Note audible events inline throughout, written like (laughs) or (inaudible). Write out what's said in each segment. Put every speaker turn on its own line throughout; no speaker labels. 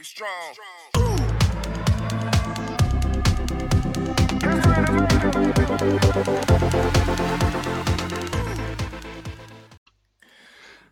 Get strong.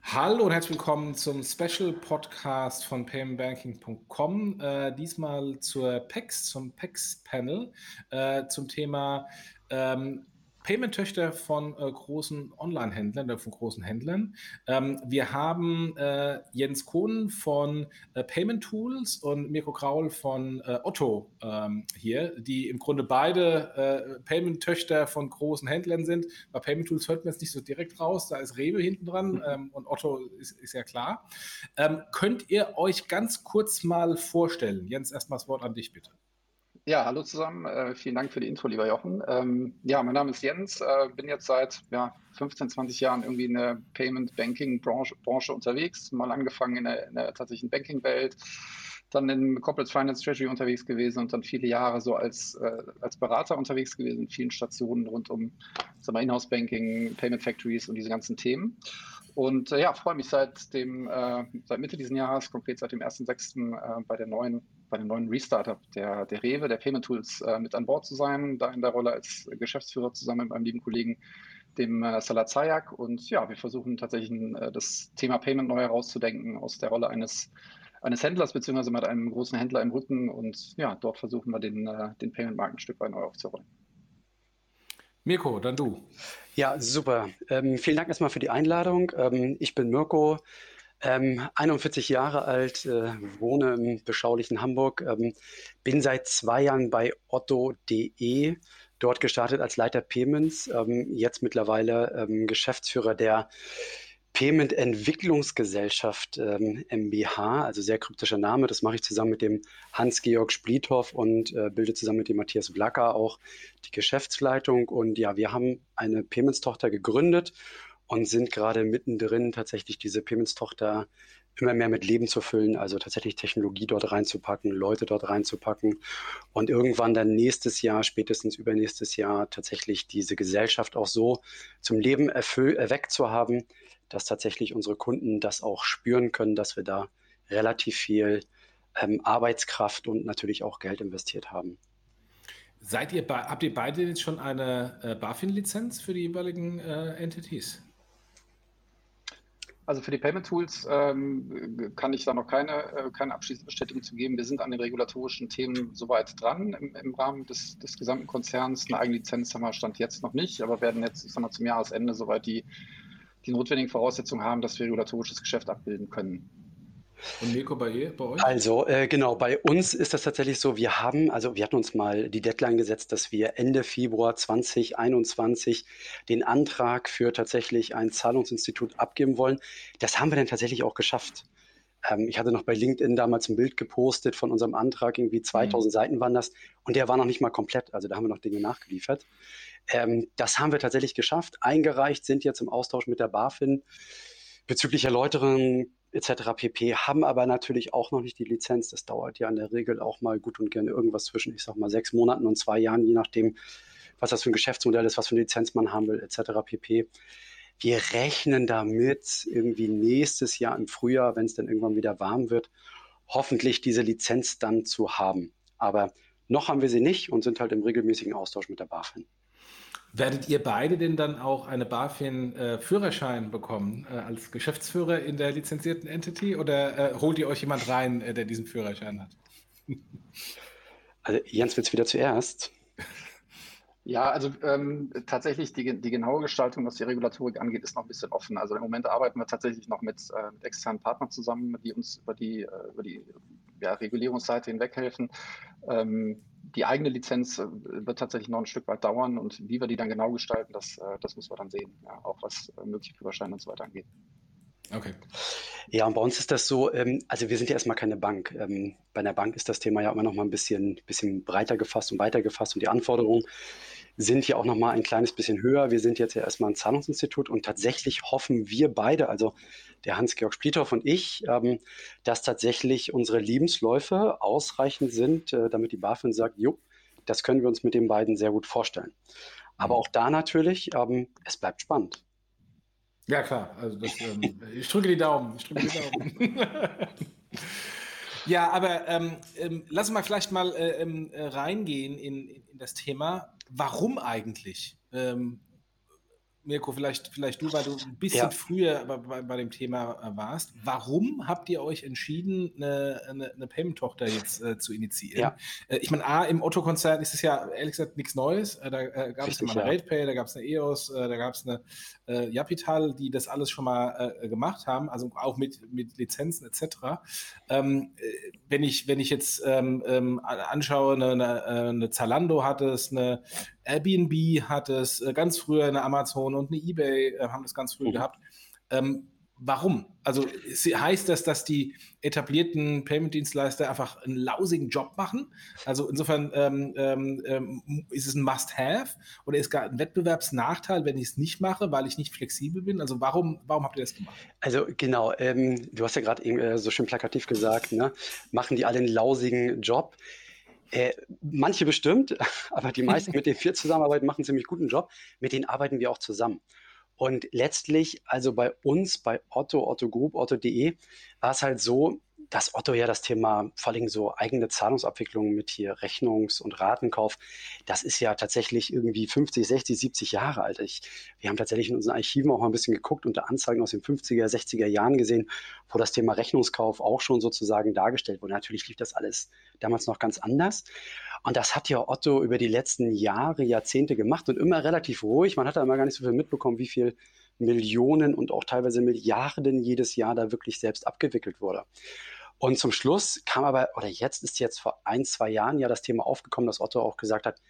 Hallo und herzlich willkommen zum Special Podcast von paymentbanking.com. Äh, diesmal zur PEX, zum PEX Panel, äh, zum Thema ähm, Payment-Töchter von äh, großen Online-Händlern oder von großen Händlern. Ähm, wir haben äh, Jens Kohn von äh, Payment Tools und Mirko Kraul von äh, Otto ähm, hier, die im Grunde beide äh, Payment-Töchter von großen Händlern sind. Bei Payment Tools hört man es nicht so direkt raus, da ist Rewe hinten dran mhm. ähm, und Otto ist, ist ja klar. Ähm, könnt ihr euch ganz kurz mal vorstellen? Jens, erstmal das Wort an dich bitte.
Ja, hallo zusammen. Äh, vielen Dank für die Intro, lieber Jochen. Ähm, ja, mein Name ist Jens. Äh, bin jetzt seit ja, 15, 20 Jahren irgendwie in der Payment Banking Branche, Branche unterwegs. Mal angefangen in der, in der tatsächlichen Banking-Welt, dann in Corporate Finance Treasury unterwegs gewesen und dann viele Jahre so als, äh, als Berater unterwegs gewesen in vielen Stationen rund um Inhouse Banking, Payment Factories und diese ganzen Themen. Und äh, ja, freue mich seit dem äh, seit Mitte dieses Jahres, konkret seit dem 1.6. Äh, bei der neuen bei dem neuen Restartup der, der Rewe, der Payment Tools, äh, mit an Bord zu sein, da in der Rolle als Geschäftsführer zusammen mit meinem lieben Kollegen, dem äh, Salat Zayak. Und ja, wir versuchen tatsächlich äh, das Thema Payment neu herauszudenken aus der Rolle eines eines Händlers beziehungsweise mit einem großen Händler im Rücken und ja, dort versuchen wir den, äh, den Payment-Markt ein Stück weit neu aufzurollen.
Mirko, dann du.
Ja, super. Ähm, vielen Dank erstmal für die Einladung. Ähm, ich bin Mirko, ähm, 41 Jahre alt, äh, wohne im beschaulichen Hamburg, ähm, bin seit zwei Jahren bei otto.de, dort gestartet als Leiter Payments, ähm, jetzt mittlerweile ähm, Geschäftsführer der Payment Entwicklungsgesellschaft ähm, MBH, also sehr kryptischer Name. Das mache ich zusammen mit dem Hans-Georg Spliethoff und äh, bilde zusammen mit dem Matthias Blacker auch die Geschäftsleitung. Und ja, wir haben eine Payments-Tochter gegründet und sind gerade mittendrin, tatsächlich diese Payments-Tochter immer mehr mit Leben zu füllen, also tatsächlich Technologie dort reinzupacken, Leute dort reinzupacken und irgendwann dann nächstes Jahr, spätestens übernächstes Jahr tatsächlich diese Gesellschaft auch so zum Leben erweckt zu haben, dass tatsächlich unsere Kunden das auch spüren können, dass wir da relativ viel ähm, Arbeitskraft und natürlich auch Geld investiert haben.
Seid ihr, habt ihr beide jetzt schon eine äh, BaFin-Lizenz für die jeweiligen äh, Entities?
Also für die Payment Tools ähm, kann ich da noch keine, äh, keine abschließende Bestätigung zu geben. Wir sind an den regulatorischen Themen soweit dran im, im Rahmen des, des gesamten Konzerns. Eine eigene Lizenz haben wir Stand jetzt noch nicht, aber werden jetzt, ich sag mal, zum Jahresende soweit die die notwendigen Voraussetzungen haben, dass wir regulatorisches Geschäft abbilden können.
Und Mirko, bei, bei euch?
Also äh, genau, bei uns ist das tatsächlich so, wir haben, also wir hatten uns mal die Deadline gesetzt, dass wir Ende Februar 2021 den Antrag für tatsächlich ein Zahlungsinstitut abgeben wollen. Das haben wir dann tatsächlich auch geschafft. Ähm, ich hatte noch bei LinkedIn damals ein Bild gepostet von unserem Antrag, irgendwie 2000 mhm. Seiten waren das und der war noch nicht mal komplett, also da haben wir noch Dinge nachgeliefert. Ähm, das haben wir tatsächlich geschafft. Eingereicht sind jetzt im Austausch mit der BaFin bezüglich Erläuterungen etc. pp. haben aber natürlich auch noch nicht die Lizenz. Das dauert ja in der Regel auch mal gut und gerne irgendwas zwischen, ich sag mal, sechs Monaten und zwei Jahren, je nachdem, was das für ein Geschäftsmodell ist, was für eine Lizenz man haben will, etc. pp. Wir rechnen damit irgendwie nächstes Jahr im Frühjahr, wenn es dann irgendwann wieder warm wird, hoffentlich diese Lizenz dann zu haben. Aber noch haben wir sie nicht und sind halt im regelmäßigen Austausch mit der BaFin.
Werdet ihr beide denn dann auch eine BaFin-Führerschein äh, bekommen äh, als Geschäftsführer in der lizenzierten Entity oder äh, holt ihr euch jemand rein, äh, der diesen Führerschein hat? (laughs)
Also Jens wird es wieder zuerst. (laughs)
Ja, also ähm, tatsächlich die, die genaue Gestaltung, was die Regulatorik angeht, ist noch ein bisschen offen. Also im Moment arbeiten wir tatsächlich noch mit, äh, mit externen Partnern zusammen, die uns über die, äh, über die ja, Regulierungsseite hinweg helfen. Ähm, die eigene Lizenz äh, wird tatsächlich noch ein Stück weit dauern und wie wir die dann genau gestalten, das, äh, das müssen wir dann sehen, ja, auch was äh, mögliche Führerscheine und so weiter angeht.
Okay. Ja, und bei uns ist das so, ähm, also wir sind ja erstmal keine Bank. Ähm, bei einer Bank ist das Thema ja immer noch mal ein bisschen, bisschen breiter gefasst und weiter gefasst und die Anforderungen sind hier auch noch mal ein kleines bisschen höher. Wir sind jetzt ja erstmal ein Zahlungsinstitut und tatsächlich hoffen wir beide, also der Hans-Georg Spliethoff und ich, ähm, dass tatsächlich unsere Lebensläufe ausreichend sind, äh, damit die BaFin sagt, jo, das können wir uns mit den beiden sehr gut vorstellen. Aber mhm. auch da natürlich, ähm, es bleibt spannend.
Ja, klar. Also das, ähm, (laughs) ich drücke die Daumen. Ich drücke die Daumen. (laughs) Ja, aber ähm, ähm, lass mal vielleicht mal äh, äh, reingehen in, in, das Thema. Warum eigentlich? Ähm, Mirko, vielleicht, vielleicht du, weil du ein bisschen ja. früher bei, bei, dem Thema äh, warst. Warum habt ihr euch entschieden, eine, eine, eine Payment-Tochter jetzt äh, zu initiieren? Ja. Äh, ich meine, A, im Otto-Konzern ist es ja ehrlich gesagt nichts Neues. Äh, da äh, gab es ja mal eine. RatePay, da gab es eine EOS, äh, da gab es eine äh, Japital, die das alles schon mal gemacht haben, also auch mit, mit Lizenzen etc. Ähm, wenn, ich, wenn ich jetzt ähm, ähm, anschaue, eine, eine, eine Zalando hat es, eine Airbnb hat es, äh, ganz früher eine Amazon und eine eBay äh, haben das ganz früh mhm. gehabt. Ähm, warum? Also heißt das, dass die etablierten Payment-Dienstleister einfach einen lausigen Job machen? Also insofern ähm, ähm, ähm ist es ein Must-Have oder ist es gar ein Wettbewerbsnachteil, wenn ich es nicht mache, weil ich nicht flexibel bin? Also warum, warum habt ihr das gemacht?
Also genau, ähm, du hast ja gerade äh, so schön plakativ gesagt, ne? machen die alle einen lausigen Job? Äh, manche bestimmt, (laughs) aber die meisten, mit denen wir zusammenarbeiten, machen einen ziemlich guten Job. Mit denen arbeiten wir auch zusammen. Und letztlich, also bei uns, bei Otto, Otto Group, Otto.de, war es halt so, dass Otto ja das Thema vor allem so eigene Zahlungsabwicklung mit hier Rechnungs- und Ratenkauf, das ist ja tatsächlich irgendwie 50, 60, 70 Jahre alt. Ich, wir haben tatsächlich in unseren Archiven auch mal ein bisschen geguckt, unter Anzeigen aus den 50er, 60er Jahren gesehen, wo das Thema Rechnungskauf auch schon sozusagen dargestellt wurde. Natürlich lief das alles damals noch ganz anders. Und das hat ja Otto über die letzten Jahre, Jahrzehnte gemacht und immer relativ ruhig. Man hat da immer gar nicht so viel mitbekommen, wie viel Millionen und auch teilweise Milliarden jedes Jahr da wirklich selbst abgewickelt wurde. Und zum Schluss kam aber, oder jetzt ist jetzt vor ein, zwei Jahren ja das Thema aufgekommen, dass Otto auch gesagt hat,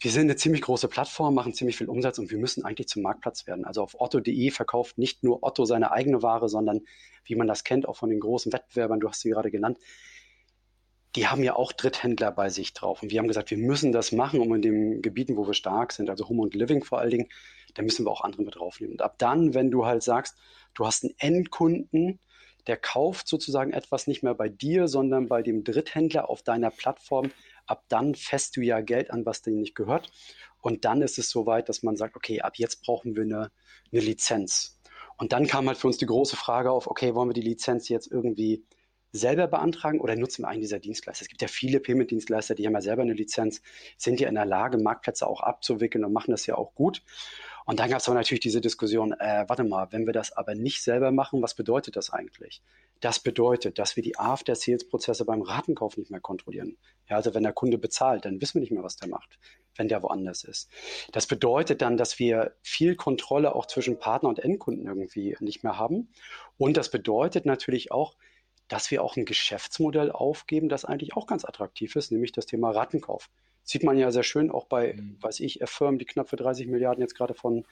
wir sind eine ziemlich große Plattform, machen ziemlich viel Umsatz und wir müssen eigentlich zum Marktplatz werden. Also auf otto.de verkauft nicht nur Otto seine eigene Ware, sondern wie man das kennt, auch von den großen Wettbewerbern, du hast sie gerade genannt, die haben ja auch Dritthändler bei sich drauf. Und wir haben gesagt, wir müssen das machen, um in den Gebieten, wo wir stark sind, also Home und Living vor allen Dingen, da müssen wir auch andere mit draufnehmen. Und ab dann, wenn du halt sagst, du hast einen Endkunden, der kauft sozusagen etwas nicht mehr bei dir, sondern bei dem Dritthändler auf deiner Plattform. Ab dann fässt du ja Geld an, was dir nicht gehört. Und dann ist es soweit, dass man sagt, okay, ab jetzt brauchen wir eine, eine Lizenz. Und dann kam halt für uns die große Frage auf, okay, wollen wir die Lizenz jetzt irgendwie selber beantragen oder nutzen wir einen dieser Dienstleister? Es gibt ja viele Payment-Dienstleister, die haben ja selber eine Lizenz, sind ja in der Lage, Marktplätze auch abzuwickeln und machen das ja auch gut. Und dann gab es aber natürlich diese Diskussion, äh, warte mal, wenn wir das aber nicht selber machen, was bedeutet das eigentlich? Das bedeutet, dass wir die After-Sales-Prozesse beim Ratenkauf nicht mehr kontrollieren. Ja, also wenn der Kunde bezahlt, dann wissen wir nicht mehr, was der macht, wenn der woanders ist. Das bedeutet dann, dass wir viel Kontrolle auch zwischen Partner und Endkunden irgendwie nicht mehr haben. Und das bedeutet natürlich auch, dass wir auch ein Geschäftsmodell aufgeben, das eigentlich auch ganz attraktiv ist, nämlich das Thema Ratenkauf. Sieht man ja sehr schön auch bei, mhm. weiß ich, F-Firmen, die knapp für 30 Milliarden jetzt gerade von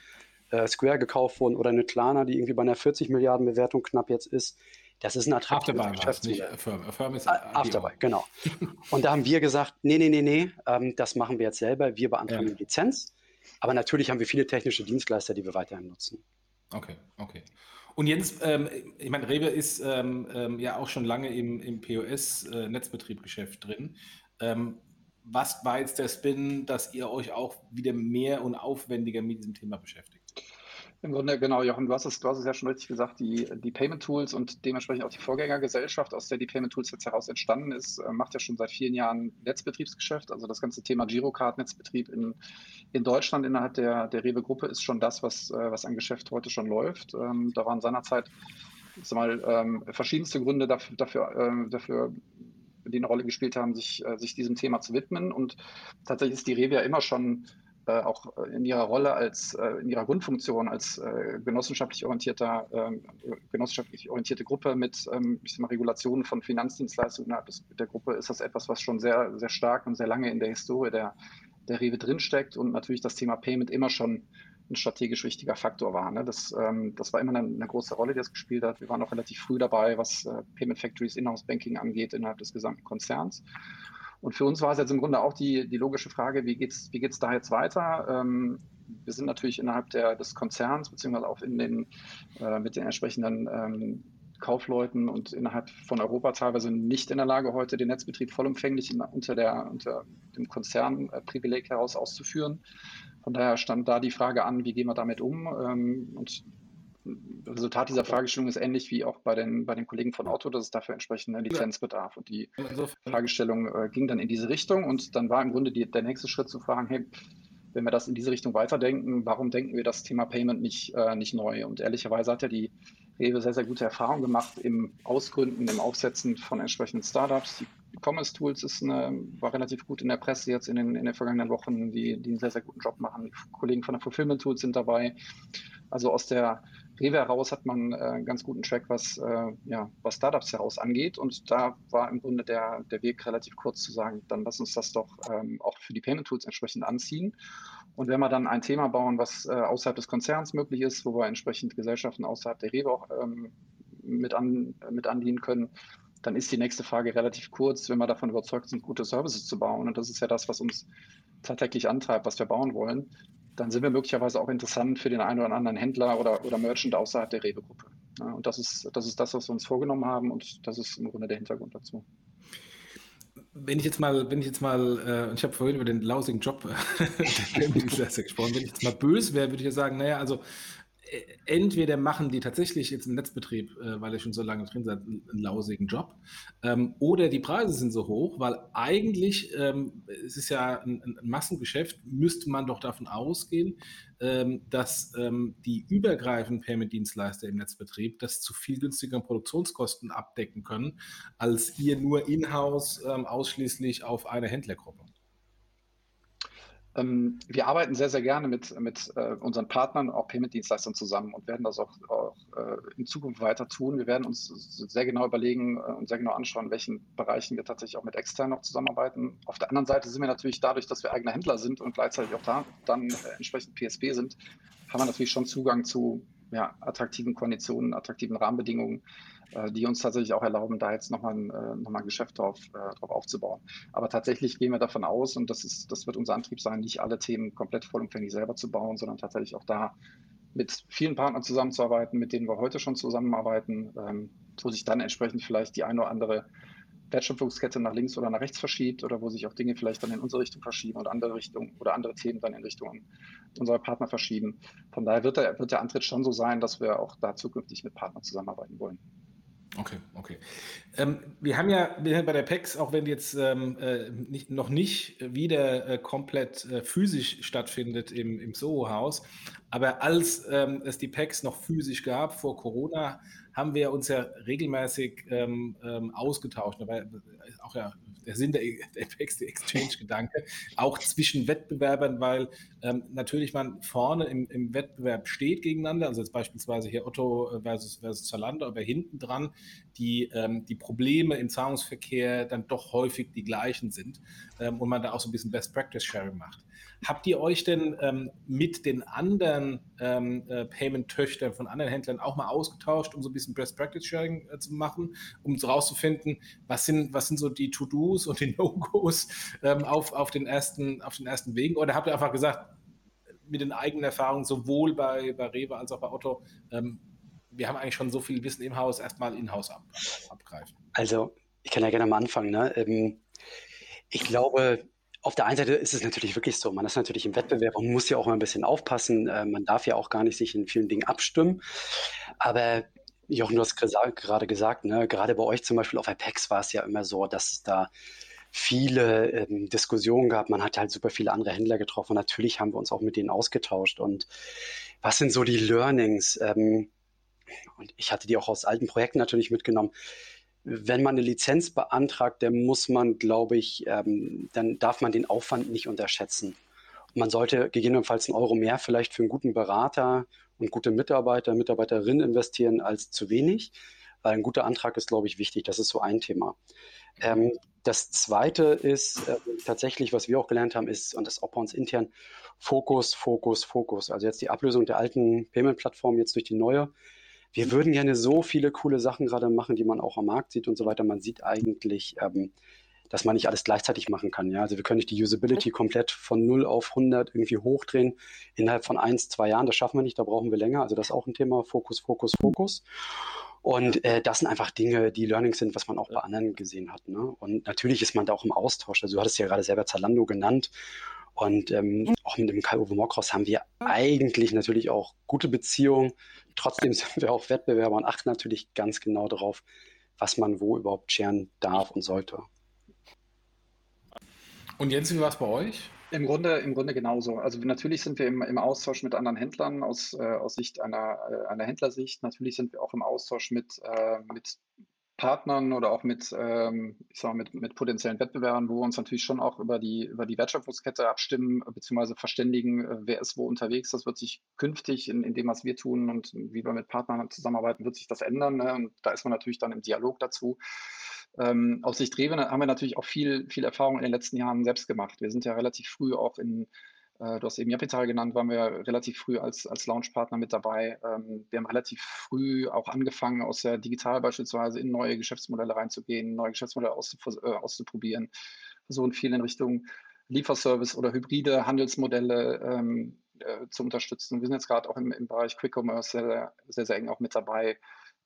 äh, Square gekauft wurden oder eine Klarna, die irgendwie bei einer 40 Milliarden Bewertung knapp jetzt ist. Das ist ein attraktives
Afterbuy Geschäftsmodell. Affirm. Affirm ist
ah, Afterbuy, genau. Und da haben wir gesagt, nee, nee, nee, nee, ähm, das machen wir jetzt selber. Wir beantragen ja. eine Lizenz. Aber natürlich haben wir viele technische Dienstleister, die wir weiterhin nutzen.
Okay, okay. Und Jens, ähm, ich meine, Rewe ist ähm, ähm, ja auch schon lange im, im POS-Netzbetriebgeschäft äh, drin. Ähm, was war jetzt der Spin, dass ihr euch auch wieder mehr und aufwendiger mit diesem Thema beschäftigt?
Im Grunde, genau, Jochen, du hast es, du hast es ja schon richtig gesagt, die, die Payment Tools und dementsprechend auch die Vorgängergesellschaft, aus der die Payment Tools jetzt heraus entstanden ist, äh, macht ja schon seit vielen Jahren Netzbetriebsgeschäft. Also das ganze Thema Girocard-Netzbetrieb in, in Deutschland innerhalb der, der Rewe-Gruppe ist schon das, was, äh, was an Geschäft heute schon läuft. Ähm, da waren seinerzeit mal, ähm, verschiedenste Gründe dafür, dafür, äh, dafür die eine Rolle gespielt haben, sich, äh, sich diesem Thema zu widmen. Und tatsächlich ist die Rewe ja immer schon äh, auch in ihrer Rolle als, äh, in ihrer Grundfunktion als äh, genossenschaftlich orientierter, ähm, genossenschaftlich orientierte Gruppe mit ähm, ich sag mal, Regulationen von Finanzdienstleistungen innerhalb der Gruppe ist das etwas, was schon sehr, sehr stark und sehr lange in der Historie der, der Rewe drinsteckt und natürlich das Thema Payment immer schon ein strategisch wichtiger Faktor war. Ne? Das, ähm, das war immer eine, eine, große Rolle, die das gespielt hat. Wir waren auch relativ früh dabei, was äh, Payment Factories Inhouse Banking angeht innerhalb des gesamten Konzerns. Und für uns war es jetzt im Grunde auch die, die logische Frage, wie geht's, wie geht's da jetzt weiter? Ähm, wir sind natürlich innerhalb der, des Konzerns, beziehungsweise auch in den, äh, mit den entsprechenden ähm, Kaufleuten und innerhalb von Europa teilweise nicht in der Lage, heute den Netzbetrieb vollumfänglich in, unter, der, unter dem Konzernprivileg heraus auszuführen. Von daher stand da die Frage an, wie gehen wir damit um? Ähm, und Resultat dieser Fragestellung ist ähnlich wie auch bei den, bei den Kollegen von Auto, dass es dafür entsprechend Lizenzbedarf. Und die Fragestellung äh, ging dann in diese Richtung und dann war im Grunde die, der nächste Schritt zu fragen, hey, wenn wir das in diese Richtung weiterdenken, warum denken wir das Thema Payment nicht, äh, nicht neu? Und ehrlicherweise hat ja die Rewe sehr, sehr gute Erfahrungen gemacht im Ausgründen, im Aufsetzen von entsprechenden Startups. Die Commerce Tools ist eine, war relativ gut in der Presse jetzt in den, in den vergangenen Wochen, die, die einen sehr, sehr guten Job machen. Die Kollegen von der Fulfillment Tools sind dabei. Also aus der Rewe heraus hat man äh, einen ganz guten Track, was, äh, ja, was Startups heraus angeht. Und da war im Grunde der, der Weg relativ kurz zu sagen, dann lass uns das doch ähm, auch für die Payment Tools entsprechend anziehen. Und wenn wir dann ein Thema bauen, was äh, außerhalb des Konzerns möglich ist, wo wir entsprechend Gesellschaften außerhalb der Rewe auch ähm, mit, an, mit andienen können, dann ist die nächste Frage relativ kurz, wenn wir davon überzeugt sind, gute Services zu bauen. Und das ist ja das, was uns tatsächlich antreibt, was wir bauen wollen dann sind wir möglicherweise auch interessant für den einen oder anderen Händler oder, oder Merchant außerhalb der Rewe-Gruppe. Ja, und das ist, das ist das, was wir uns vorgenommen haben und das ist im Grunde der Hintergrund dazu.
Wenn ich jetzt mal, wenn ich jetzt mal, äh, ich habe vorhin über den lausigen Job (laughs) gesprochen, wenn ich jetzt mal böse wäre, würde ich ja sagen, naja, also entweder machen die tatsächlich jetzt im Netzbetrieb, äh, weil ihr schon so lange drin seid, einen lausigen Job, ähm, oder die Preise sind so hoch, weil eigentlich, ähm, es ist ja ein, ein, Massengeschäft, müsste man doch davon ausgehen, ähm, dass ähm, die übergreifenden Payment-Dienstleister im Netzbetrieb das zu viel günstigeren Produktionskosten abdecken können, als ihr nur in-house ähm, ausschließlich auf eine Händlergruppe.
Ähm, wir arbeiten sehr, sehr gerne mit, mit äh, unseren Partnern, auch Payment-Dienstleistern zusammen und werden das auch, auch äh, in Zukunft weiter tun. Wir werden uns sehr genau überlegen äh, und sehr genau anschauen, in welchen Bereichen wir tatsächlich auch mit externen noch zusammenarbeiten. Auf der anderen Seite sind wir natürlich dadurch, dass wir eigener Händler sind und gleichzeitig auch da dann äh, entsprechend PSP sind, haben wir natürlich schon Zugang zu ja, attraktiven Konditionen, attraktiven Rahmenbedingungen, äh, die uns tatsächlich auch erlauben, da jetzt nochmal ein, äh, noch ein Geschäft drauf, äh, drauf aufzubauen. Aber tatsächlich gehen wir davon aus, und das, ist, das wird unser Antrieb sein, nicht alle Themen komplett vollumfänglich selber zu bauen, sondern tatsächlich auch da mit vielen Partnern zusammenzuarbeiten, mit denen wir heute schon zusammenarbeiten, ähm, wo sich dann entsprechend vielleicht die eine oder andere Wertschöpfungskette nach links oder nach rechts verschiebt oder wo sich auch Dinge vielleicht dann in unsere Richtung verschieben und andere Richtungen oder andere Themen dann in Richtung unserer Partner verschieben. Von daher wird der, wird der Antritt schon so sein, dass wir auch da zukünftig mit Partnern zusammenarbeiten wollen.
Okay, okay. Ähm, wir haben ja wir haben bei der PEX, auch wenn jetzt ähm, äh, nicht, noch nicht wieder äh, komplett äh, physisch stattfindet im, im Soho-Haus, aber als ähm, es die PEX noch physisch gab vor Corona, haben wir uns ja regelmäßig ähm, ähm, ausgetauscht. War auch ja der Sinn der, der Exchange-Gedanke, auch zwischen Wettbewerbern, weil ähm, natürlich man vorne im, im, Wettbewerb steht gegeneinander, also jetzt beispielsweise hier Otto versus, versus Zalando, aber hinten dran die, ähm, die Probleme im Zahlungsverkehr dann doch häufig die gleichen sind ähm, und man da auch so ein bisschen Best-Practice-Sharing macht. Habt ihr euch denn ähm, mit den anderen ähm, äh, Payment-Töchtern von anderen Händlern auch mal ausgetauscht, um so ein bisschen Best-Practice-Sharing äh, zu machen, um herauszufinden, was sind, was sind so die To-Dos und die (laughs) No-Gos ähm, auf, auf, den ersten, auf den ersten Wegen? Oder habt ihr einfach gesagt, mit den eigenen Erfahrungen sowohl bei, bei Rewe als auch bei Otto, ähm, wir haben eigentlich schon so viel Wissen im Haus, erstmal in-house ab, abgreifen?
Also, ich kann ja gerne mal anfangen. Ne? Ähm, ich glaube, auf der einen Seite ist es natürlich wirklich so, man ist natürlich im Wettbewerb und muss ja auch mal ein bisschen aufpassen. Äh, man darf ja auch gar nicht sich in vielen Dingen abstimmen. Aber Jochen, du hast gerade gesagt, ne, gerade bei euch zum Beispiel auf Apex war es ja immer so, dass es da viele ähm, Diskussionen gab. Man hat halt super viele andere Händler getroffen. Natürlich haben wir uns auch mit denen ausgetauscht. Und was sind so die Learnings? Ähm, und ich hatte die auch aus alten Projekten natürlich mitgenommen wenn man eine Lizenz beantragt, dann muss man, glaube ich, ähm, dann darf man den Aufwand nicht unterschätzen. Und man sollte gegebenenfalls einen Euro mehr vielleicht für einen guten Berater und gute Mitarbeiter, Mitarbeiterin investieren als zu wenig. Weil ein guter Antrag ist, glaube ich, wichtig. Das ist so ein Thema. Ähm, das zweite ist äh, tatsächlich, was wir auch gelernt haben, ist, und das auch bei uns intern, Fokus, Fokus, Fokus. Also jetzt die Ablösung der alten Payment-Plattform jetzt durch die neue wir würden gerne so viele coole Sachen gerade machen, die man auch am Markt sieht und so weiter. Man sieht eigentlich, ähm, dass man nicht alles gleichzeitig machen kann. Ja? Also wir können nicht die Usability komplett von 0 auf 100 irgendwie hochdrehen innerhalb von eins, zwei Jahren. Das schaffen wir nicht, da brauchen wir länger. Also das ist auch ein Thema, Fokus, Fokus, Fokus. Und äh, das sind einfach Dinge, die Learnings sind, was man auch bei anderen gesehen hat. Ne? Und natürlich ist man da auch im Austausch. Also du hattest ja gerade selber Zalando genannt. Und ähm, auch mit dem Kai-Uwe Mokros haben wir eigentlich natürlich auch gute Beziehungen. Trotzdem (laughs) sind wir auch Wettbewerber und achten natürlich ganz genau darauf, was man wo überhaupt scheren darf und sollte.
Und Jens, wie war es bei euch?
Im Grunde, im Grunde genauso. Also natürlich sind wir im, im Austausch mit anderen Händlern aus, äh, aus Sicht einer, äh, einer Händlersicht. Natürlich sind wir auch im Austausch mit, äh, mit Partnern oder auch mit, ähm, ich sag mal, mit, mit potenziellen Wettbewerbern, wo wir uns natürlich schon auch über die, über die Wertschöpfungskette abstimmen, beziehungsweise verständigen, äh, wer ist wo unterwegs. Das wird sich künftig in, in dem, was wir tun und wie wir mit Partnern zusammenarbeiten, wird sich das ändern. Ne? Und da ist man natürlich dann im Dialog dazu. Ähm, aus Sicht Rewe haben wir natürlich auch viel, viel Erfahrung in den letzten Jahren selbst gemacht. Wir sind ja relativ früh auch in, du hast eben Japital genannt, waren wir relativ früh als, als Launchpartner mit dabei. Ähm, wir haben relativ früh auch angefangen, aus der Digital beispielsweise in neue Geschäftsmodelle reinzugehen, neue Geschäftsmodelle äh, auszuprobieren, versuchen viel in Richtung Lieferservice oder hybride Handelsmodelle ähm, äh, zu unterstützen. Wir sind jetzt gerade auch im, im Bereich Quick Commerce sehr, sehr, sehr eng auch mit dabei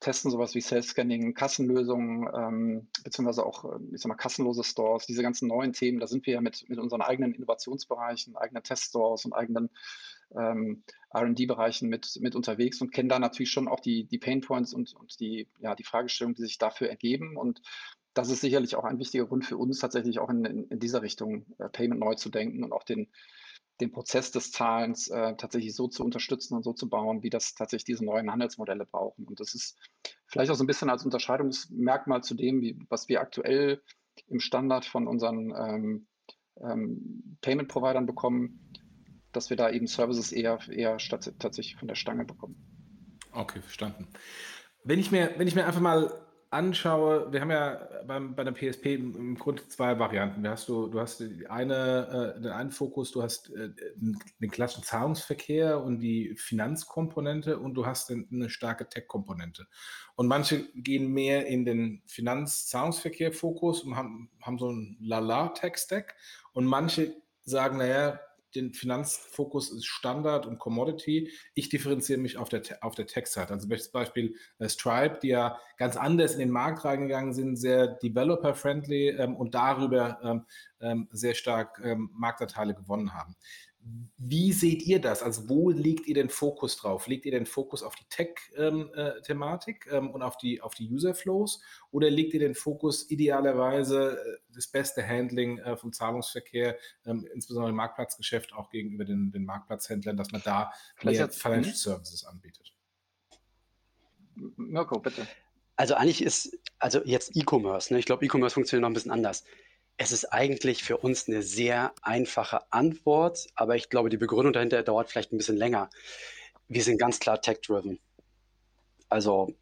testen sowas wie Self-Scanning, Kassenlösungen, ähm, beziehungsweise auch, ähm, ich sag mal, kassenlose Stores, diese ganzen neuen Themen, da sind wir ja mit, mit unseren eigenen Innovationsbereichen, eigenen Teststores und eigenen ähm, RD-Bereichen mit, mit unterwegs und kennen da natürlich schon auch die, die Painpoints und, und die, ja, die Fragestellungen, die sich dafür ergeben. Und das ist sicherlich auch ein wichtiger Grund für uns, tatsächlich auch in, in, in dieser Richtung äh, Payment neu zu denken und auch den, den Prozess des Zahlens äh, tatsächlich so zu unterstützen und so zu bauen, wie das tatsächlich diese neuen Handelsmodelle brauchen. Und das ist vielleicht auch so ein bisschen als Unterscheidungsmerkmal zu dem, wie, was wir aktuell im Standard von unseren ähm, ähm, Payment-Providern bekommen, dass wir da eben Services eher, eher statt, tatsächlich von der Stange bekommen.
Okay, verstanden. Wenn ich mir, wenn ich mir einfach mal anschaue, wir haben ja beim, bei der PSP im Grunde zwei Varianten. Da hast du, du hast eine, äh, den einen Fokus, du hast äh, den klassischen Zahlungsverkehr und die Finanzkomponente und du hast eine starke Tech-Komponente. Und manche gehen mehr in den Finanz-Zahlungsverkehr-Fokus und haben, haben so ein Lala-Tech-Stack und manche sagen, naja, den Finanzfokus ist Standard und Commodity. Ich differenziere mich auf der, auf der Tech-Seite. Also zum Beispiel äh, Stripe, die ja ganz anders in den Markt reingegangen sind, sehr developer-friendly ähm, und darüber ähm, ähm, sehr stark ähm, Marktanteile gewonnen haben. Wie seht ihr das? Also wo legt ihr den Fokus drauf? Legt ihr den Fokus auf die Tech-Thematik ähm, ähm, und auf die, auf die User-Flows oder legt ihr den Fokus idealerweise äh, das beste Handling äh, vom Zahlungsverkehr, ähm, insbesondere im Marktplatzgeschäft auch gegenüber den, den Marktplatzhändlern, dass man da Vielleicht mehr Financial Services anbietet?
Mirko, bitte. Also eigentlich ist, also jetzt E-Commerce, ne? ich glaube, E-Commerce funktioniert noch ein bisschen anders. Es ist eigentlich für uns eine sehr einfache Antwort, aber ich glaube, die Begründung dahinter dauert vielleicht ein bisschen länger. Wir sind ganz klar tech-driven. Also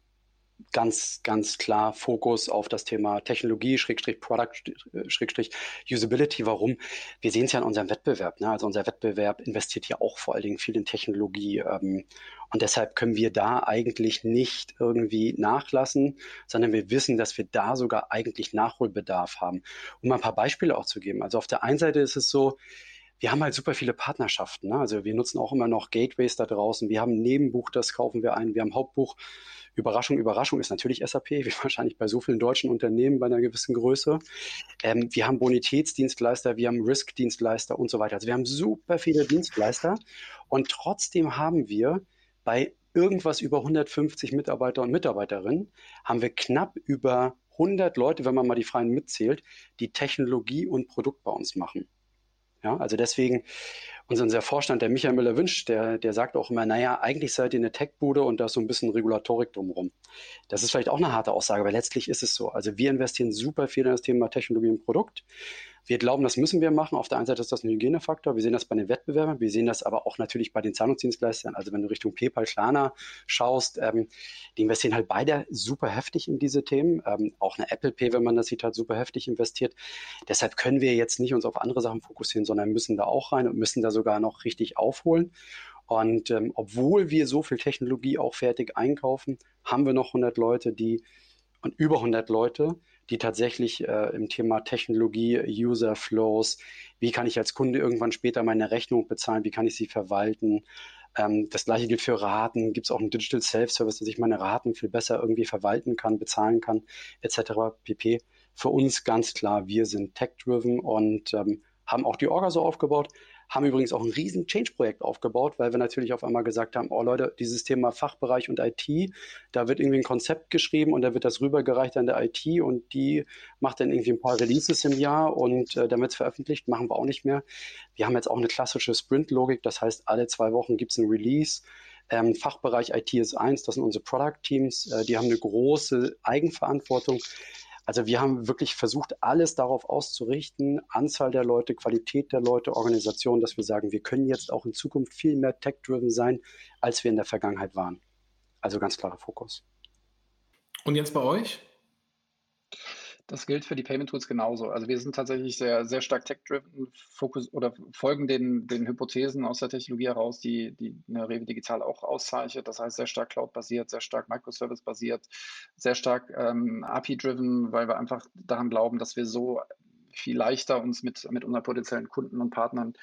ganz, ganz klar Fokus auf das Thema Technologie, Schrägstrich Product, Schrägstrich Usability. Warum? Wir sehen es ja in unserem Wettbewerb. Ne? Also unser Wettbewerb investiert ja auch vor allen Dingen viel in Technologie. Ähm, und deshalb können wir da eigentlich nicht irgendwie nachlassen, sondern wir wissen, dass wir da sogar eigentlich Nachholbedarf haben. Um ein paar Beispiele auch zu geben. Also auf der einen Seite ist es so, wir haben halt super viele Partnerschaften. Ne? Also wir nutzen auch immer noch Gateways da draußen. Wir haben ein Nebenbuch, das kaufen wir ein. Wir haben Hauptbuch. Überraschung, Überraschung ist natürlich SAP, (laughs) wie wahrscheinlich bei so vielen deutschen Unternehmen bei einer gewissen Größe. Ähm, wir haben Bonitätsdienstleister, wir haben Risk-Dienstleister und so weiter. Also wir haben super viele Dienstleister und trotzdem haben wir bei irgendwas über 150 Mitarbeiter und Mitarbeiterinnen, haben wir knapp über 100 Leute, wenn man mal die Freien mitzählt, die Technologie und Produkt bei uns machen. Ja, also deswegen, unser Vorstand, der Michael Müller-Wünsch, der, der sagt auch immer, naja, eigentlich seid ihr eine Tech-Bude und da ist so ein bisschen Regulatorik drumherum. Das ist vielleicht auch eine harte Aussage, aber letztlich ist es so. Also wir investieren super viel in das Thema Technologie und Produkt. Wir glauben, das müssen wir machen. Auf der einen Seite ist das ein Hygienefaktor. Wir sehen das bei den Wettbewerbern. Wir sehen das aber auch natürlich bei den Zahlungsdienstleistern. Also wenn du Richtung PayPal, Klarna schaust, ähm, die investieren halt beide super heftig in diese Themen. Ähm, auch eine Apple Pay, wenn man das sieht, hat super heftig investiert. Deshalb können wir jetzt nicht uns auf andere Sachen fokussieren, sondern müssen da auch rein und müssen da sogar noch richtig aufholen. Und ähm, obwohl wir so viel Technologie auch fertig einkaufen, haben wir noch 100 Leute, die und über 100 Leute, die tatsächlich äh, im Thema Technologie, User Flows, wie kann ich als Kunde irgendwann später meine Rechnung bezahlen, wie kann ich sie verwalten. Ähm, das gleiche gilt für Raten. Gibt es auch einen Digital Self-Service, dass ich meine Raten viel besser irgendwie verwalten kann, bezahlen kann, etc. pp. Für uns ganz klar, wir sind tech-driven und ähm, haben auch die Orga so aufgebaut, haben übrigens auch ein riesen Change-Projekt aufgebaut, weil wir natürlich auf einmal gesagt haben, oh Leute, dieses Thema Fachbereich und IT, da wird irgendwie ein Konzept geschrieben und da wird das rübergereicht an der IT und die macht dann irgendwie ein paar Releases im Jahr und äh, damit veröffentlicht, machen wir auch nicht mehr. Wir haben jetzt auch eine klassische Sprint-Logik, das heißt, alle zwei Wochen gibt es ein Release. Ähm, Fachbereich IT ist eins, das sind unsere Product Teams, äh, die haben eine große Eigenverantwortung. Also wir haben wirklich versucht, alles darauf auszurichten, Anzahl der Leute, Qualität der Leute, Organisation, dass wir sagen, wir können jetzt auch in Zukunft viel mehr tech-driven sein, als wir in der Vergangenheit waren. Also ganz klarer Fokus.
Und jetzt bei euch?
Das gilt für die Payment Tools genauso. Also wir sind tatsächlich sehr, sehr stark tech-driven, Fokus oder folgen den, den Hypothesen aus der Technologie heraus, die, die eine Rewe Digital auch auszeichnet. Das heißt, sehr stark Cloud-basiert, sehr stark Microservice-basiert, sehr stark ähm, API-driven, weil wir einfach daran glauben, dass wir so viel leichter uns mit, mit unseren potenziellen Kunden und Partnern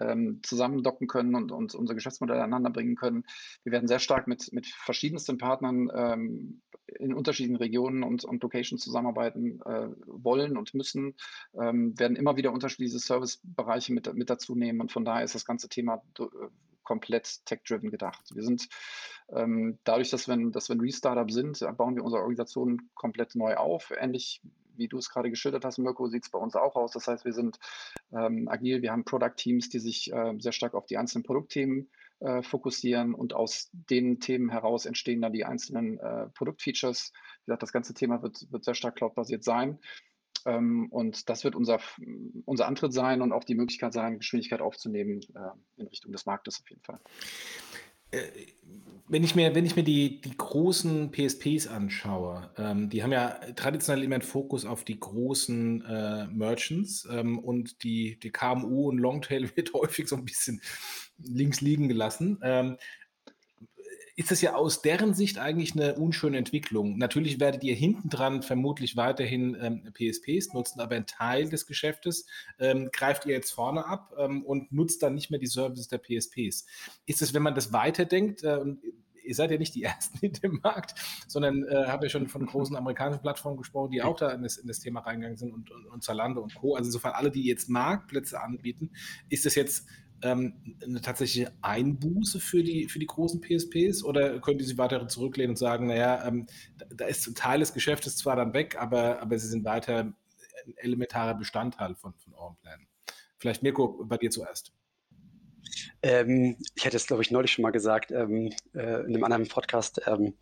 ähm, zusammendocken können und, und unser Geschäftsmodell aneinander bringen können. Wir werden sehr stark mit, mit verschiedensten Partnern ähm, in unterschiedlichen Regionen und, und Locations zusammenarbeiten äh, wollen und müssen, ähm, werden immer wieder unterschiedliche Servicebereiche mit, mit dazu nehmen und von daher ist das ganze Thema äh, komplett tech-driven gedacht. Wir sind ähm, dadurch, dass wir, dass wir ein Restartup sind, bauen wir unsere Organisation komplett neu auf, ähnlich wie du es gerade geschildert hast, Mirko, sieht es bei uns auch aus. Das heißt, wir sind ähm, agil, wir haben Product-Teams, die sich äh, sehr stark auf die einzelnen Produktthemen äh, fokussieren und aus den Themen heraus entstehen dann die einzelnen äh, Produktfeatures. Wie gesagt, das ganze Thema wird, wird sehr stark cloud-basiert sein. Ähm, und das wird unser, unser Antritt sein und auch die Möglichkeit sein, Geschwindigkeit aufzunehmen äh, in Richtung des Marktes auf jeden Fall.
Wenn ich mir, wenn ich mir die, die großen PSPs anschaue, ähm, die haben ja traditionell immer einen Fokus auf die großen äh, Merchants ähm, und die, die KMU und Longtail (laughs) wird häufig so ein bisschen links liegen gelassen. Ähm, ist das ja aus deren Sicht eigentlich eine unschöne Entwicklung. Natürlich werdet ihr hinten dran vermutlich weiterhin ähm, PSPs nutzen, aber ein Teil des Geschäftes ähm, greift ihr jetzt vorne ab ähm, und nutzt dann nicht mehr die Services der PSPs. Ist es, wenn man das weiterdenkt, äh, ihr seid ja nicht die (laughs) Ersten in dem Markt, sondern äh, habe ja schon von großen amerikanischen Plattformen gesprochen, die auch da in das, in das Thema reingegangen sind und, und, und Zalando und Co. Also insofern alle, die jetzt Marktplätze anbieten, ist das jetzt ähm, eine tatsächliche Einbuße für die, für die großen PSPs oder können die sich weiter zurücklehnen und sagen, naja, ähm, da, da ist ein Teil des Geschäftes zwar dann weg, aber, aber sie sind weiter ein elementarer Bestandteil von, von euren Plänen? Vielleicht Mirko, bei dir zuerst.
Ähm, ich hätte es, glaube ich, neulich schon mal gesagt, ähm, äh, in einem anderen Podcast. Ähm,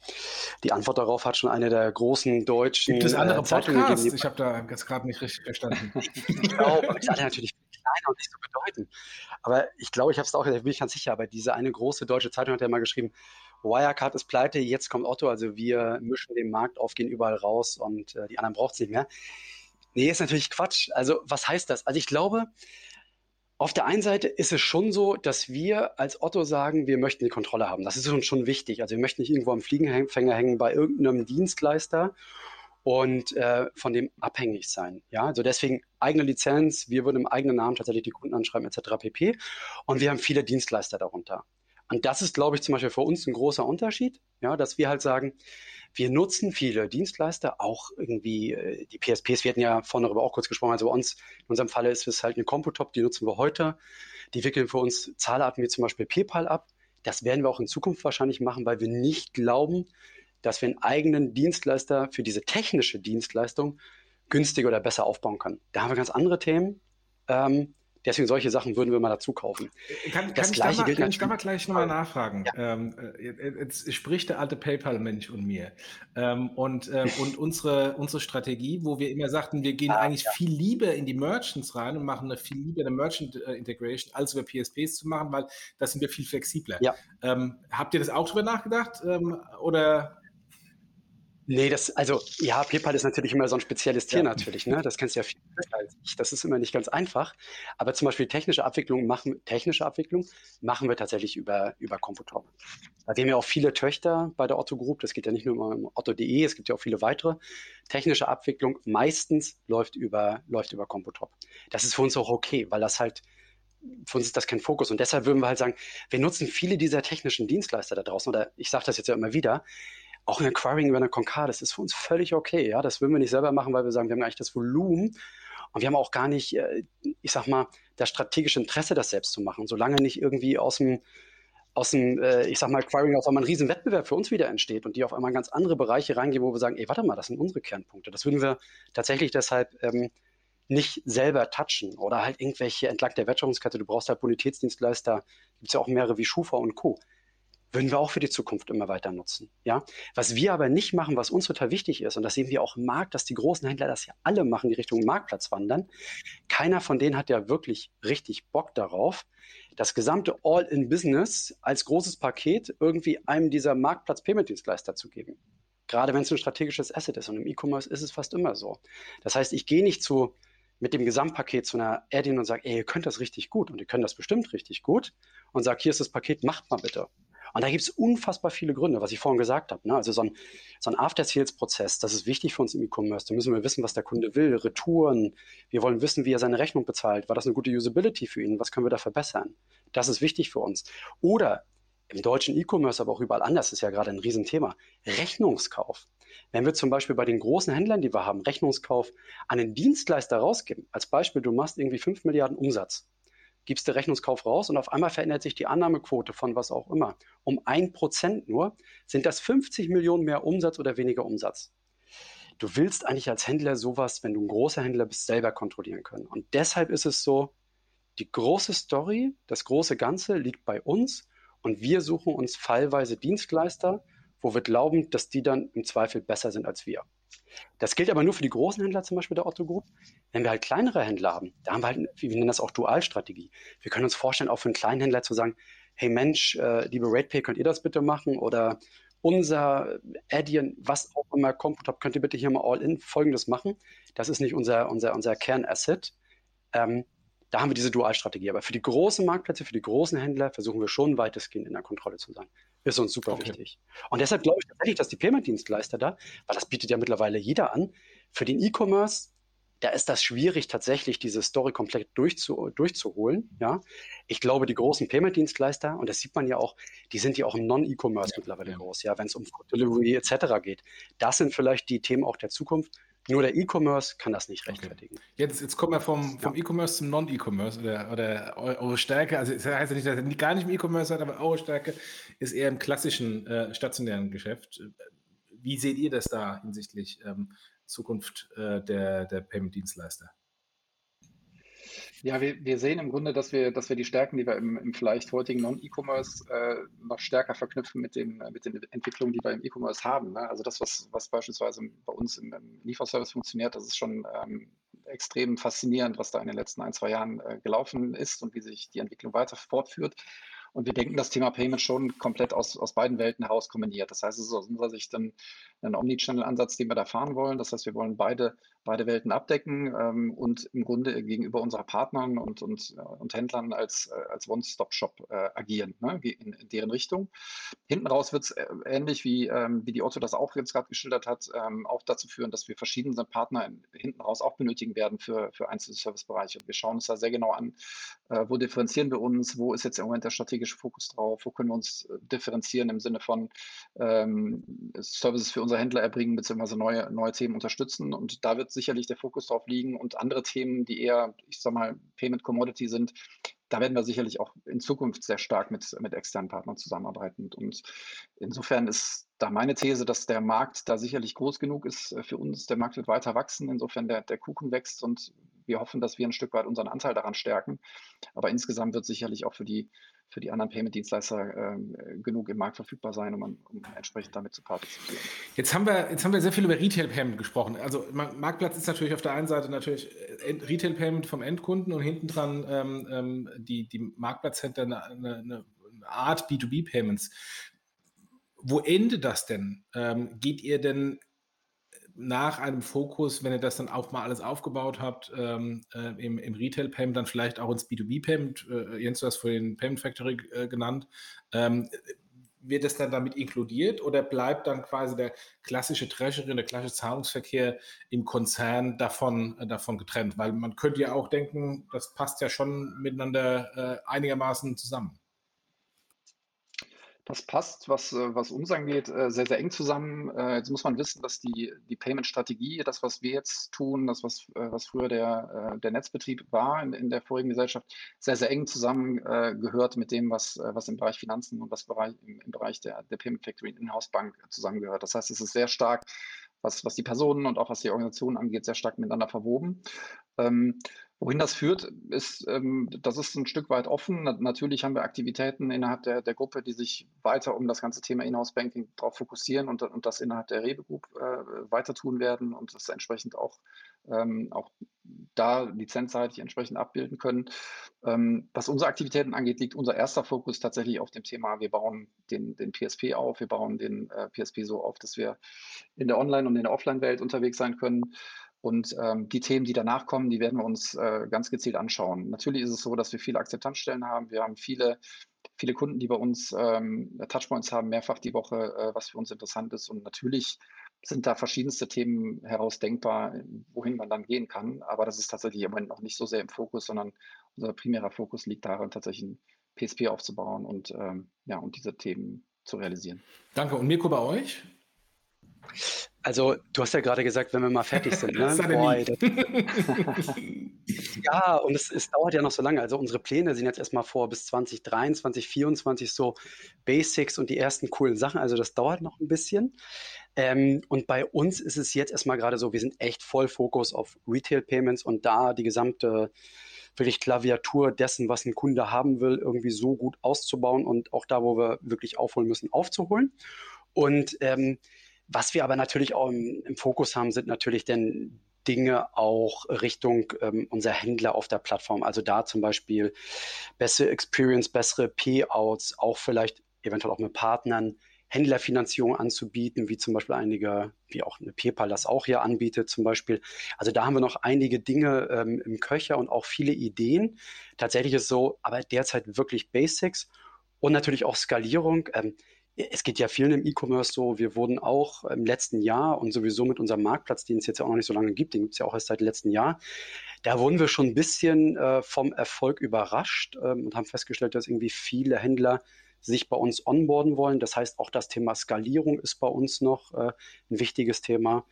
die Antwort darauf hat schon eine der großen deutschen.
Gibt es andere äh, Podcasts? Ich habe da jetzt gerade nicht richtig verstanden. (laughs)
ich aber die alle natürlich kleiner und nicht so bedeutend. Aber ich glaube, ich habe es auch, da bin ich ganz sicher, aber diese eine große deutsche Zeitung hat ja mal geschrieben, Wirecard ist pleite, jetzt kommt Otto, also wir mischen den Markt auf, gehen überall raus und äh, die anderen braucht es nicht mehr. Nee, ist natürlich Quatsch. Also was heißt das? Also ich glaube, auf der einen Seite ist es schon so, dass wir als Otto sagen, wir möchten die Kontrolle haben. Das ist uns schon wichtig. Also wir möchten nicht irgendwo am Fliegenfänger hängen bei irgendeinem Dienstleister und äh, von dem abhängig sein. Ja, also deswegen eigene Lizenz, wir würden im eigenen Namen tatsächlich die Kunden anschreiben etc. pp. Und wir haben viele Dienstleister darunter. Und das ist, glaube ich, zum Beispiel für uns ein großer Unterschied, ja, dass wir halt sagen, wir nutzen viele Dienstleister, auch irgendwie äh, die PSPs, wir hatten ja vorhin darüber auch kurz gesprochen, also bei uns, in unserem Falle ist es halt eine Computop, die nutzen wir heute, die wickeln für uns Zahlarten wie zum Beispiel PayPal ab. Das werden wir auch in Zukunft wahrscheinlich machen, weil wir nicht glauben, dass wir einen eigenen Dienstleister für diese technische Dienstleistung günstiger oder besser aufbauen können. Da haben wir ganz andere Themen. Ähm, deswegen solche Sachen würden wir mal dazu kaufen.
Kann, das kann Gleiche ich da mal, gilt kann ich da mal gleich nochmal nachfragen? Ja. Ähm, äh, jetzt spricht der alte PayPal-Mensch und mir. Ähm, und, äh, (laughs) und unsere, unsere Strategie, wo wir immer sagten, wir gehen ah, eigentlich ja. viel lieber in die Merchants rein und machen eine viel lieber eine Merchant-Integration, als über PSPs zu machen, weil da sind wir viel flexibler. Ja. Ähm, habt ihr das auch drüber nachgedacht? Ähm, oder
Nee, das, also ja, PayPal ist natürlich immer so ein spezielles Tier ja. natürlich, ne? Das kennst du ja viel besser als ich. Das ist immer nicht ganz einfach. Aber zum Beispiel technische Abwicklung machen, technische Abwicklung machen wir tatsächlich über, über Computop. Da haben wir auch viele Töchter bei der Otto Group. Das geht ja nicht nur um Otto.de, es gibt ja auch viele weitere. Technische Abwicklung meistens läuft über, läuft über Computop. Das ist für uns auch okay, weil das halt, für uns ist das kein Fokus. Und deshalb würden wir halt sagen, wir nutzen viele dieser technischen Dienstleister da draußen, oder ich sage das jetzt ja immer wieder, auch ein Acquiring über eine Concard, das ist für uns völlig okay. Ja, das würden wir nicht selber machen, weil wir sagen, wir haben eigentlich das Volumen Und wir haben auch gar nicht, äh, ich sag mal, das strategische Interesse, das selbst zu machen, solange nicht irgendwie aus dem aus dem, äh, ich sag mal, Acquiring auf einmal ein riesen Wettbewerb für uns wieder entsteht und die auf einmal in ganz andere Bereiche reingehen, wo wir sagen, ey, warte mal, das sind unsere Kernpunkte. Das würden wir tatsächlich deshalb ähm, nicht selber touchen oder halt irgendwelche entlang der Wertschöpfungskette. Du brauchst halt Bonitätsdienstleister, gibt es ja auch mehrere wie Schufa und Co würden wir auch für die Zukunft immer weiter nutzen. Ja, was wir aber nicht machen, was uns total wichtig ist, und das sehen wir auch im Markt, dass die großen Händler das ja alle machen, die Richtung Marktplatz wandern. Keiner von denen hat ja wirklich richtig Bock darauf, das gesamte All-in-Business als großes Paket irgendwie einem dieser Marktplatz-Payment-Dienstleister zu geben. Gerade wenn es ein strategisches Asset ist. Und im E-Commerce ist es fast immer so. Das heißt, ich gehe nicht zu mit dem Gesamtpaket zu einer Add-in und sage, ey, ihr könnt das richtig gut und ihr könnt das bestimmt richtig gut und sage, hier ist das Paket, macht mal bitte. Und da gibt es unfassbar viele Gründe, was ich vorhin gesagt habe. Ne? Also so ein, so ein After-Sales-Prozess, das ist wichtig für uns im E-Commerce. Da müssen wir wissen, was der Kunde will, Retouren. Wir wollen wissen, wie er seine Rechnung bezahlt. War das eine gute Usability für ihn? Was können wir da verbessern? Das ist wichtig für uns. Oder im deutschen E-Commerce, aber auch überall anders, ist ja gerade ein Riesenthema. Rechnungskauf. Wenn wir zum Beispiel bei den großen Händlern, die wir haben, Rechnungskauf an den Dienstleister rausgeben, als Beispiel, du machst irgendwie 5 Milliarden Umsatz gibst du Rechnungskauf raus und auf einmal verändert sich die Annahmequote von was auch immer. Um ein Prozent nur sind das 50 Millionen mehr Umsatz oder weniger Umsatz. Du willst eigentlich als Händler sowas, wenn du ein großer Händler bist, selber kontrollieren können. Und deshalb ist es so, die große Story, das große Ganze liegt bei uns und wir suchen uns fallweise Dienstleister, wo wir glauben, dass die dann im Zweifel besser sind als wir. Das gilt aber nur für die großen Händler, zum Beispiel der Otto Group. Wenn wir halt kleinere Händler haben, da haben wir halt, wir nennen das auch Dualstrategie. Wir können uns vorstellen, auch für einen kleinen Händler zu sagen, hey Mensch, äh, liebe RatePay, könnt ihr das bitte machen? Oder unser Adyen, was auch immer, Computop, könnt ihr bitte hier mal all in Folgendes machen? Das ist nicht unser, unser, unser Kernasset. Ähm, da haben wir diese Dualstrategie. Aber für die großen Marktplätze, für die großen Händler versuchen wir schon weitestgehend in der Kontrolle zu sein. Ist uns super okay. wichtig. Und deshalb glaube ich tatsächlich, dass die Payment-Dienstleister da, weil das bietet ja mittlerweile jeder an, für den E-Commerce, da ist das schwierig, tatsächlich diese Story komplett durchzu, durchzuholen. Ja, ich glaube, die großen Payment-Dienstleister, und das sieht man ja auch, die sind ja auch im Non-E-Commerce ja, mittlerweile groß, ja, wenn es um Food Delivery etc. geht. Das sind vielleicht die Themen auch der Zukunft. Nur der E-Commerce kann das nicht rechtfertigen. Okay.
Jetzt, jetzt kommen wir vom, vom ja. E-Commerce zum Non-E-Commerce oder, oder eure Stärke. Also es heißt ja nicht, dass ihr gar nicht im E-Commerce seid, aber eure Stärke ist eher im klassischen äh, stationären Geschäft. Wie seht ihr das da hinsichtlich ähm, Zukunft äh, der, der Payment-Dienstleister?
Ja, wir, wir sehen im Grunde, dass wir, dass wir die Stärken, die wir im, im vielleicht heutigen Non-E-Commerce äh, noch stärker verknüpfen mit den, mit den Entwicklungen, die wir im E-Commerce haben. Ne? Also das, was, was beispielsweise bei uns im, im Lieferservice funktioniert, das ist schon ähm, extrem faszinierend, was da in den letzten ein, zwei Jahren äh, gelaufen ist und wie sich die Entwicklung weiter fortführt. Und wir denken das Thema Payment schon komplett aus, aus beiden Welten heraus kombiniert. Das heißt, es ist aus unserer Sicht ein, ein Omnichannel-Ansatz, den wir da fahren wollen. Das heißt, wir wollen beide, beide Welten abdecken ähm, und im Grunde gegenüber unseren Partnern und, und, äh, und Händlern als, äh, als One-Stop-Shop äh, agieren, ne, in, in, deren Richtung. Hinten raus wird es äh, ähnlich wie, ähm, wie die Otto das auch jetzt gerade geschildert hat, ähm, auch dazu führen, dass wir verschiedene Partner in, hinten raus auch benötigen werden für, für einzelne Servicebereiche. Wir schauen uns da sehr genau an, äh, wo differenzieren wir uns, wo ist jetzt im Moment der strategische Fokus drauf, wo können wir uns differenzieren im Sinne von ähm, Services für unsere Händler erbringen, beziehungsweise neue, neue Themen unterstützen. Und da wird sicherlich der Fokus drauf liegen und andere Themen, die eher, ich sag mal, Payment Commodity sind, da werden wir sicherlich auch in Zukunft sehr stark mit, mit externen Partnern zusammenarbeiten. Und insofern ist da meine These, dass der Markt da sicherlich groß genug ist äh, für uns. Der Markt wird weiter wachsen, insofern der, der Kuchen wächst und wir hoffen, dass wir ein Stück weit unseren Anteil daran stärken. Aber insgesamt wird sicherlich auch für die, für die anderen Payment-Dienstleister äh, genug im Markt verfügbar sein, um, um, entsprechend damit zu partizipieren.
Jetzt haben wir, jetzt haben wir sehr viel über Retail-Payment gesprochen. Also Marktplatz ist natürlich auf der einen Seite natürlich äh, Retail-Payment vom Endkunden und hinten dran ähm, ähm, die, die Marktplatzhändler eine, eine, eine Art B2B-Payments. Wo endet das denn? Ähm, geht ihr denn nach einem Fokus, wenn ihr das dann auch mal alles aufgebaut habt, ähm, äh, im, im Retail-Payment, dann vielleicht auch ins B2B-Payment, äh, Jens, du hast vorhin Payment Factory äh, genannt, ähm, wird das dann damit inkludiert oder bleibt dann quasi der klassische Treasury der klassische Zahlungsverkehr im Konzern davon, äh, davon getrennt? Weil man könnte ja auch denken, das passt ja schon miteinander äh, einigermaßen zusammen.
Das passt, was, äh, was uns angeht, äh, sehr, sehr eng zusammen. Äh, jetzt muss man wissen, dass die, die Payment-Strategie, das, was wir jetzt tun, das, was, was früher der, der Netzbetrieb war in, in der vorigen Gesellschaft, sehr, sehr eng zusammengehört mit dem, was, was im Bereich Finanzen und was Bereich, im, im Bereich der, der Payment Factory Inhouse Bank zusammengehört. Das heißt, es ist sehr stark, was, was die Personen und auch was die Organisation angeht, sehr stark miteinander verwoben. Ähm, Wohin das führt, ist, ähm, das ist ein Stück weit offen. Na, natürlich haben wir Aktivitäten innerhalb der, der Gruppe, die sich weiter um das ganze Thema Inhouse-Banking darauf fokussieren und, und das innerhalb der Rewe Group äh, weiter tun werden und das entsprechend auch, ähm, auch da lizenzseitig entsprechend abbilden können. Ähm, was unsere Aktivitäten angeht, liegt unser erster Fokus tatsächlich auf dem Thema, wir bauen den, den PSP auf, wir bauen den äh, PSP so auf, dass wir in der Online- und in der Offline-Welt unterwegs sein können. Und ähm, die Themen, die danach kommen, die werden wir uns äh, ganz gezielt anschauen. Natürlich ist es so, dass wir viele Akzeptanzstellen haben. Wir haben viele, viele Kunden, die bei uns ähm, Touchpoints haben, mehrfach die Woche, äh, was für uns interessant ist. Und natürlich sind da verschiedenste Themen herausdenkbar, wohin man dann gehen kann. Aber das ist tatsächlich im Moment noch nicht so sehr im Fokus, sondern unser primärer Fokus liegt darin, tatsächlich ein PSP aufzubauen und, ähm, ja, und diese Themen zu realisieren.
Danke. Und Mirko bei euch?
Also, du hast ja gerade gesagt, wenn wir mal fertig sind. Ne? (laughs) Boy, (laughs) ja, und es, es, dauert ja noch so lange. Also, unsere Pläne sind jetzt erstmal vor bis 2023, 2024 so Basics und die ersten coolen Sachen. Also, das dauert noch ein bisschen. Ähm, und bei uns ist es jetzt erstmal gerade so, wir sind echt voll Fokus auf Retail Payments und da die gesamte wirklich Klaviatur dessen, was ein Kunde haben will, irgendwie so gut auszubauen und auch da, wo wir wirklich aufholen müssen, aufzuholen. Und ähm, was wir aber natürlich auch im, im Fokus haben, sind natürlich denn Dinge auch Richtung ähm, unserer Händler auf der Plattform. Also da zum Beispiel bessere Experience, bessere Payouts, auch vielleicht eventuell auch mit Partnern Händlerfinanzierung anzubieten, wie zum Beispiel einige, wie auch eine PayPal das auch hier anbietet zum Beispiel. Also da haben wir noch einige Dinge ähm, im Köcher und auch viele Ideen. Tatsächlich ist so, aber derzeit wirklich Basics und natürlich auch Skalierung. Ähm, es geht ja vielen im E-Commerce so. Wir wurden auch im letzten Jahr und sowieso mit unserem Marktplatz, den es jetzt ja auch noch nicht so lange gibt, den gibt es ja auch erst seit letztem Jahr, da wurden wir schon ein bisschen äh, vom Erfolg überrascht ähm, und haben festgestellt, dass irgendwie viele Händler sich bei uns onboarden wollen. Das heißt, auch das Thema Skalierung ist bei uns noch äh, ein wichtiges Thema.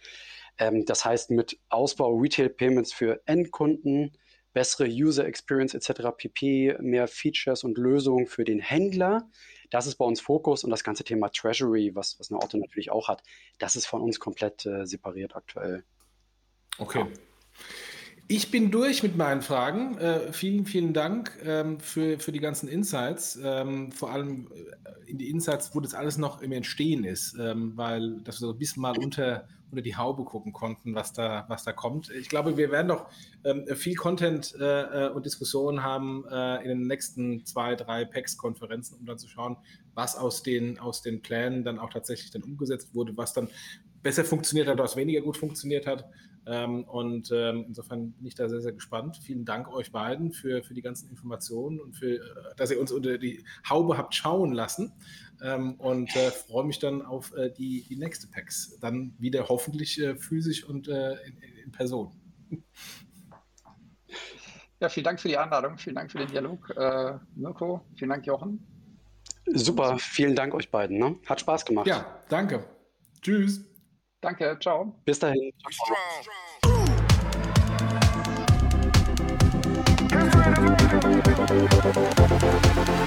Ähm, das heißt, mit Ausbau Retail Payments für Endkunden, bessere User Experience etc. pp, mehr Features und Lösungen für den Händler das ist bei uns Fokus und das ganze Thema Treasury, was, was eine Auto natürlich auch hat, das ist von uns komplett äh, separiert aktuell.
Okay. Ja. Ich bin durch mit meinen Fragen. Äh, vielen, vielen Dank ähm, für, für die ganzen Insights. Ähm, vor allem äh, in die Insights, wo das alles noch im Entstehen ist, ähm, weil dass wir so ein bisschen mal unter, unter die Haube gucken konnten, was da, was da kommt. Ich glaube, wir werden noch ähm, viel Content äh, äh und Diskussionen haben äh, in den nächsten zwei, drei PEX-Konferenzen, um dann zu schauen, was aus den, aus den Plänen dann auch tatsächlich dann umgesetzt wurde, was dann besser funktioniert hat, was weniger gut funktioniert hat. Ähm, und ähm, insofern bin ich da sehr, sehr gespannt. Vielen Dank euch beiden für, für die ganzen Informationen und für, äh, dass ihr uns unter die Haube habt schauen lassen. Ähm, und äh, freue mich dann auf äh, die, die nächste PAX. Dann wieder hoffentlich äh, physisch und äh, in, in, Person.
Ja, vielen Dank für die Einladung, vielen Dank für den Dialog. Äh, Mirko, vielen Dank, Jochen.
Super, vielen Dank euch beiden. Ne? Hat Spaß gemacht.
Ja, danke. Tschüss.
Danke, ciao.
Bis dahin. Ciao. ciao.